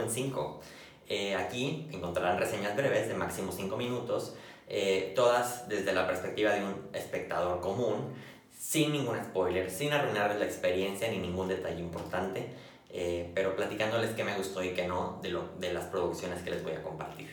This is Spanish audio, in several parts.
episodio de 5 de 5 en 5. Eh, aquí encontrarán reseñas breves de máximo 5 minutos, eh, todas desde la perspectiva de un espectador común, sin ningún spoiler, sin arruinarles la experiencia ni ningún detalle importante, eh, pero platicándoles qué me gustó y qué no de, lo, de las producciones que les voy a compartir.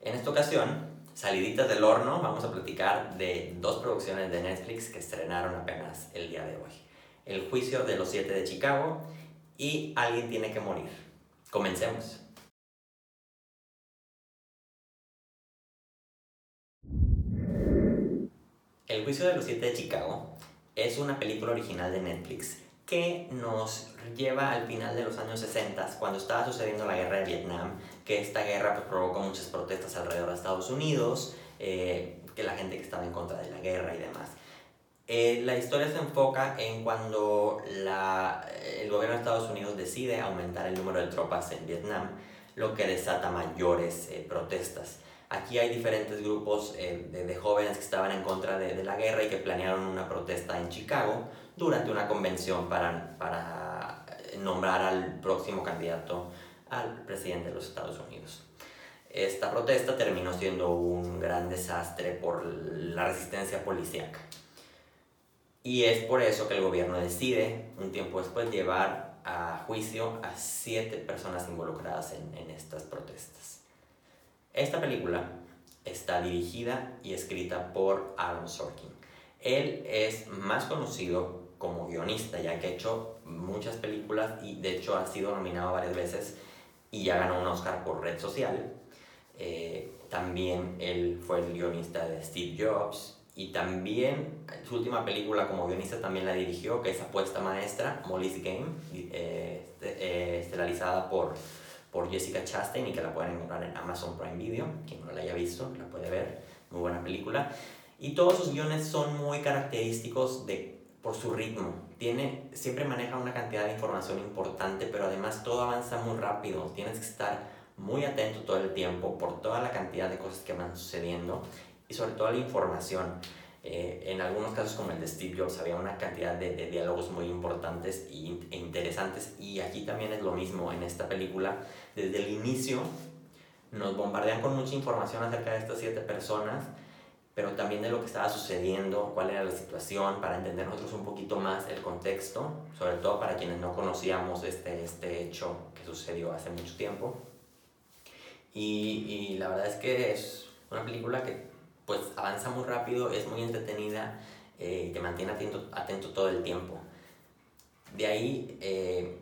En esta ocasión, saliditas del horno, vamos a platicar de dos producciones de Netflix que estrenaron apenas el día de hoy. El juicio de los siete de Chicago y Alguien tiene que morir. Comencemos. El juicio de los siete de Chicago es una película original de Netflix que nos lleva al final de los años 60, cuando estaba sucediendo la guerra de Vietnam, que esta guerra pues, provocó muchas protestas alrededor de Estados Unidos, eh, que la gente que estaba en contra de la guerra y demás. Eh, la historia se enfoca en cuando la, el gobierno de Estados Unidos decide aumentar el número de tropas en Vietnam, lo que desata mayores eh, protestas. Aquí hay diferentes grupos de, de, jóvenes que estaban en contra de, de, la guerra y que planearon una protesta en Chicago durante una convención para, para nombrar al próximo candidato al presidente de los Estados Unidos. Esta protesta terminó siendo un gran desastre por la resistencia policíaca. Y es por eso que el gobierno decide, un tiempo después, llevar a juicio a siete personas involucradas en, en estas protestas. Esta película está dirigida y escrita por Aaron Sorkin. Él es más conocido como guionista, ya que ha hecho muchas películas y de hecho ha sido nominado varias veces y ya ganó un Oscar por Red Social. Eh, también él fue el guionista de Steve Jobs y también su última película como guionista también la dirigió, que es Apuesta Maestra, Molly's Game, eh, eh, estelarizada por, por Jessica Chastain y que la pueden encontrar en Amazon Prime Video. Quien no la haya visto, la puede ver. Muy buena película. Y todos sus guiones son muy característicos de, por su ritmo. Tiene, siempre maneja una cantidad de información importante, pero además todo avanza muy rápido. Tienes que estar muy atento todo el tiempo por toda la cantidad de cosas que van sucediendo y sobre todo la información. Eh, en algunos casos como el de Steve Jobs había una cantidad de, de diálogos muy importantes y, e interesantes y aquí también es lo mismo en esta película. Desde el inicio nos bombardean con mucha información acerca de estas siete personas, pero también de lo que estaba sucediendo, cuál era la situación, para entender nosotros un poquito más el contexto, sobre todo para quienes no conocíamos este, este hecho que sucedió hace mucho tiempo. Y, y la verdad es que es una película que pues avanza muy rápido, es muy entretenida eh, te mantiene atento, atento todo el tiempo. De ahí, eh,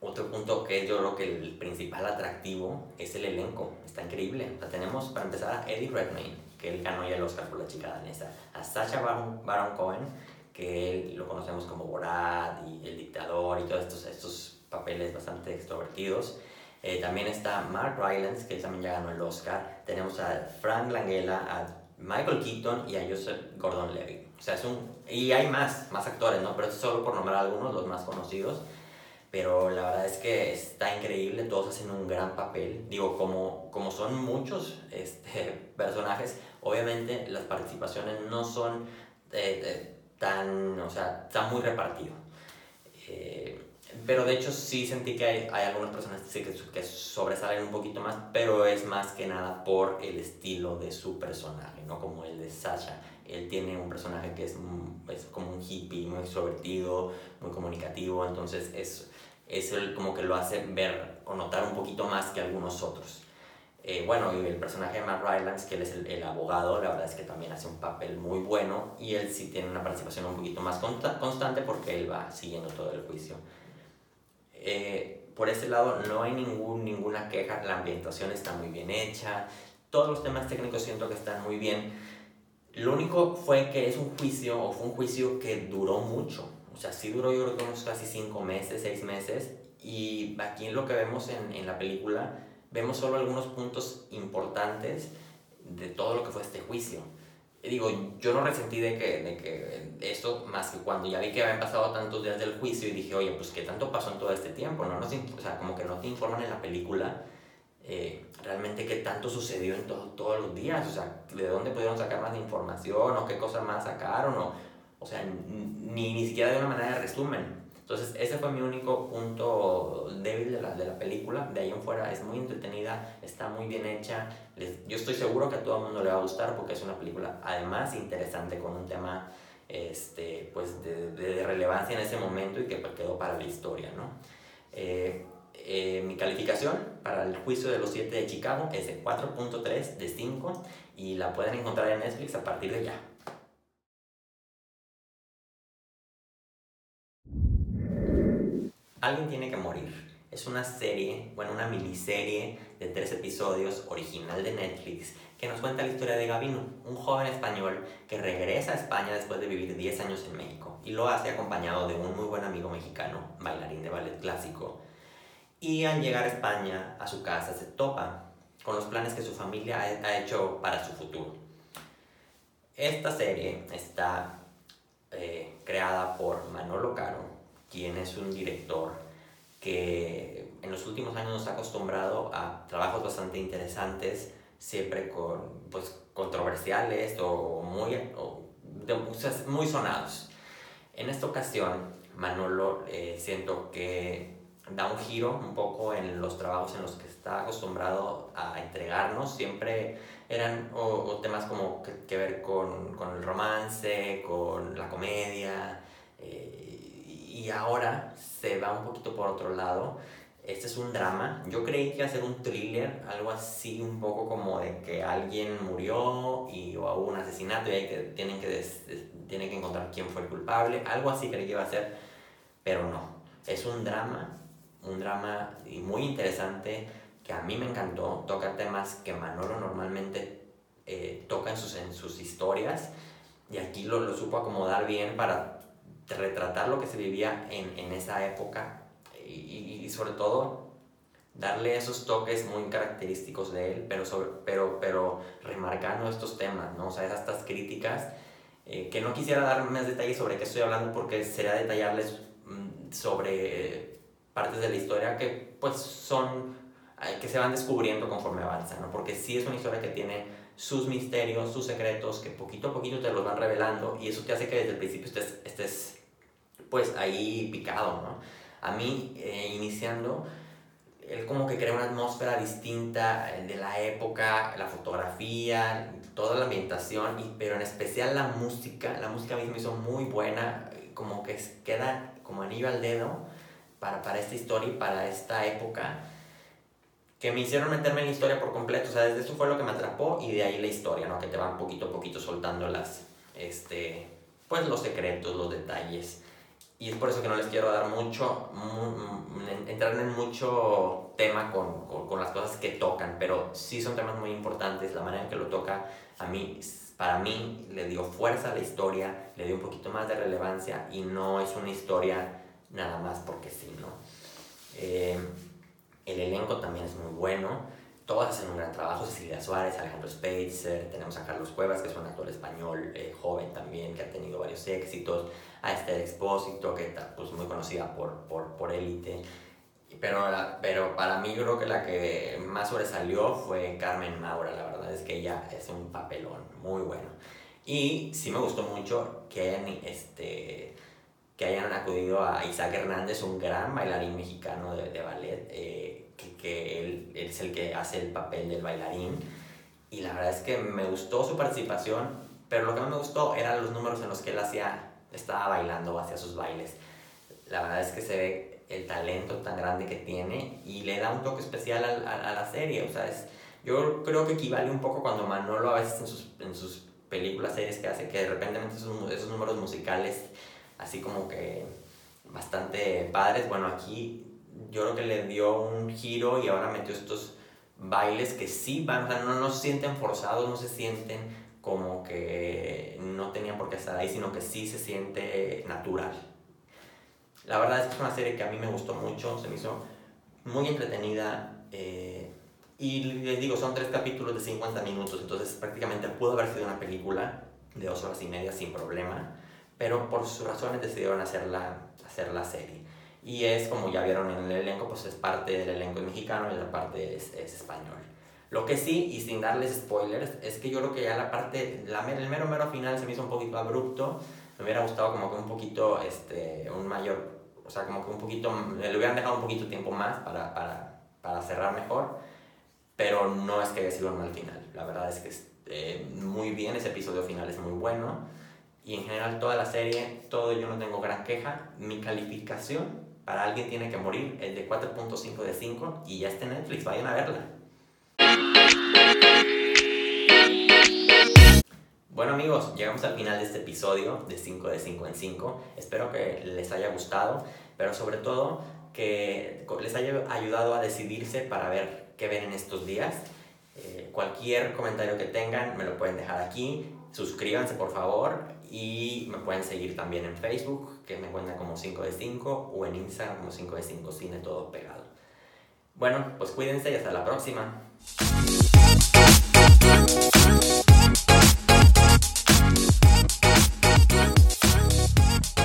otro punto que yo creo que el principal atractivo es el elenco, está increíble. O sea, tenemos para empezar a Eddie Redmayne, que él ganó ya el Oscar por la chica danesa, a Sacha Baron, Baron Cohen, que él lo conocemos como Borat y El Dictador y todos estos, estos papeles bastante extrovertidos. Eh, también está Mark Rylance, que él también ya ganó el Oscar. Tenemos a Frank Langella, a Michael Keaton y a Joseph Gordon-Levitt. O sea, es un... Y hay más, más actores, ¿no? Pero esto solo por nombrar algunos, los más conocidos. Pero la verdad es que está increíble, todos hacen un gran papel. Digo, como, como son muchos este, personajes, obviamente las participaciones no son eh, eh, tan... O sea, está muy repartido. Eh, pero de hecho sí sentí que hay, algunas personas que, que sobresalen un poquito más, pero es más que nada por el estilo de su personaje, no como el de Sasha. Él tiene un personaje que es, es como un hippie, muy extrovertido, muy comunicativo, entonces es, es el, como que lo hace ver o notar un poquito más que algunos otros. Eh, bueno, y el personaje de Matt Rylance, que él es el, abogado, la verdad es que también hace un papel muy bueno y él sí tiene una participación un poquito más consta constante porque él va siguiendo todo el juicio. Eh, por ese lado no hay ningún, ninguna queja, la ambientación está muy bien hecha, todos los temas técnicos siento que están muy bien. Lo único fue que es un juicio, o fue un juicio que duró mucho, o sea, sí duró yo creo que unos casi cinco meses, seis meses, y aquí lo que vemos en, en la película, vemos solo algunos puntos importantes de todo lo que fue este juicio digo, yo no resentí de que, de que esto, más que cuando ya vi que habían pasado tantos días del juicio y dije, oye, pues qué tanto pasó en todo este tiempo, ¿no? o sea, como que no te informan en la película eh, realmente qué tanto sucedió en todo, todos los días, o sea, de dónde pudieron sacar más información o qué cosas más sacaron, o, o sea, ni, ni siquiera de una manera de resumen. Entonces, ese fue mi único punto débil de la, de la película. De ahí en fuera es muy entretenida, está muy bien hecha. yo estoy seguro que a todo el mundo le va a gustar porque es una película, además, interesante con un tema este, pues de, relevancia en ese momento y que quedó para la historia, ¿no? Eh, eh, mi calificación para el juicio de los siete de Chicago es de 4.3 de 5 y la pueden encontrar en Netflix a partir de ya. Alguien tiene que morir. Es una serie, bueno, una miniserie de tres episodios original de Netflix que nos cuenta la historia de Gavino, un joven español que regresa a España después de vivir 10 años en México y lo hace acompañado de un muy buen amigo mexicano, bailarín de ballet clásico. Y al llegar a España, a su casa, se topa con los planes que su familia ha hecho para su futuro. Esta serie está eh, creada por Manolo Caro, quien es un director que en los últimos años nos ha acostumbrado a trabajos bastante interesantes siempre con, pues, controversiales o muy, muy sonados. En esta ocasión, Manolo eh, siento que da un giro un poco en los trabajos en los que está acostumbrado a entregarnos. Siempre eran o, temas como que, ver con, con, el romance, con la comedia, eh, y ahora se va un poquito por otro lado este es un drama. Yo creí que iba a ser un thriller, algo así, un poco como de que alguien murió y, o hubo un asesinato y hay que, tienen, que tienen que encontrar quién fue el culpable. Algo así creí que iba a ser, pero no. Es un drama, un drama muy interesante que a mí me encantó. Toca temas que Manolo normalmente eh, toca en sus, en sus historias y aquí lo, lo supo acomodar bien para retratar lo que se vivía en, en esa época y, sobre todo darle esos toques muy característicos de él, pero, sobre, pero, pero remarcando estos temas, ¿no? O sea, estas críticas, eh, que no quisiera dar más detalles sobre qué estoy hablando porque sería detallarles mm, sobre partes de la historia que pues son, eh, que se van descubriendo conforme avanzan, ¿no? Porque sí es una historia que tiene sus misterios, sus secretos, que poquito a poquito te los van revelando y eso te hace que desde el principio estés, estés pues ahí picado, ¿no? a mí, eh, iniciando, él como que crea una atmósfera distinta eh, de la época, la fotografía, toda la ambientación, y, pero en especial la música. La música a mí me hizo muy buena, como que queda como anillo al dedo para, para esta historia y para esta época que me hicieron meterme en la historia por completo. O sea, desde eso fue lo que me atrapó y de ahí la historia, ¿no? Que te van poquito a poquito soltando las, este, pues los secretos, los detalles y es por eso que no les quiero dar mucho, entrar en mucho tema con, con, con, las cosas que tocan, pero sí son temas muy importantes, la manera en que lo toca a mí, para mí le dio fuerza a la historia, le dio un poquito más de relevancia y no es una historia nada más porque sí, ¿no? Eh, el elenco también es muy bueno, todos hacen un gran trabajo, Cecilia Suárez, Alejandro Spacer, tenemos a Carlos Cuevas, que es un actor español eh, joven también, que ha tenido varios éxitos, a Esther Expósito, que está pues, muy conocida por, por, por Élite. Pero, pero para mí creo que la que más sobresalió fue Carmen Maura, la verdad es que ella es un papelón muy bueno. Y sí me gustó mucho que este, que hayan acudido a Isaac Hernández, un gran bailarín mexicano de, de ballet, eh, que, que él, él, es el que hace el papel del bailarín. Y la verdad es que me gustó su participación, pero lo que más me gustó eran los números en los que él hacía estaba bailando hacia sus bailes. La verdad es que se ve el talento tan grande que tiene y le da un toque especial a, a, la serie. O sea, es, yo creo que equivale un poco cuando Manolo a veces en sus, en sus películas, series que hace, que de repente esos, esos números musicales así como que bastante padres. Bueno, aquí yo creo que le dio un giro y ahora metió estos bailes que sí van, no, no se sienten forzados, no se sienten como que no tenía por qué estar ahí, sino que sí se siente natural. La verdad es que es una serie que a mí me gustó mucho, se me hizo muy entretenida eh, y les digo, son tres capítulos de 50 minutos, entonces prácticamente pudo haber sido una película de dos horas y media sin problema, pero por sus razones decidieron hacerla, hacer la serie. Y es, como ya vieron en el elenco, pues es parte del elenco mexicano y la parte es, es español. Lo que sí, y sin darles spoilers, es que yo creo que ya la parte, la, el mero mero final se me hizo un poquito abrupto. Me hubiera gustado como que un poquito, este, un mayor, o sea, como que un poquito, le hubieran dejado un poquito tiempo más para, para, para cerrar mejor, pero no es que haya sido un mal final. La verdad es que es eh, muy bien, ese episodio final es muy bueno. Y en general toda la serie, todo yo no tengo gran queja. Mi calificación para alguien tiene que morir es de 4.5 de 5 y ya está en Netflix, vayan a verla. Bueno amigos, llegamos al final de este episodio de 5 de 5 en 5. Espero que les haya gustado, pero sobre todo que les haya ayudado a decidirse para ver qué ven en estos días. Eh, cualquier comentario que tengan me lo pueden dejar aquí suscríbanse por favor y me pueden seguir también en Facebook, que me encuentran como 5 de 5, o en Instagram como 5 de 5 Cine, todo pegado. Bueno, pues cuídense y hasta la próxima.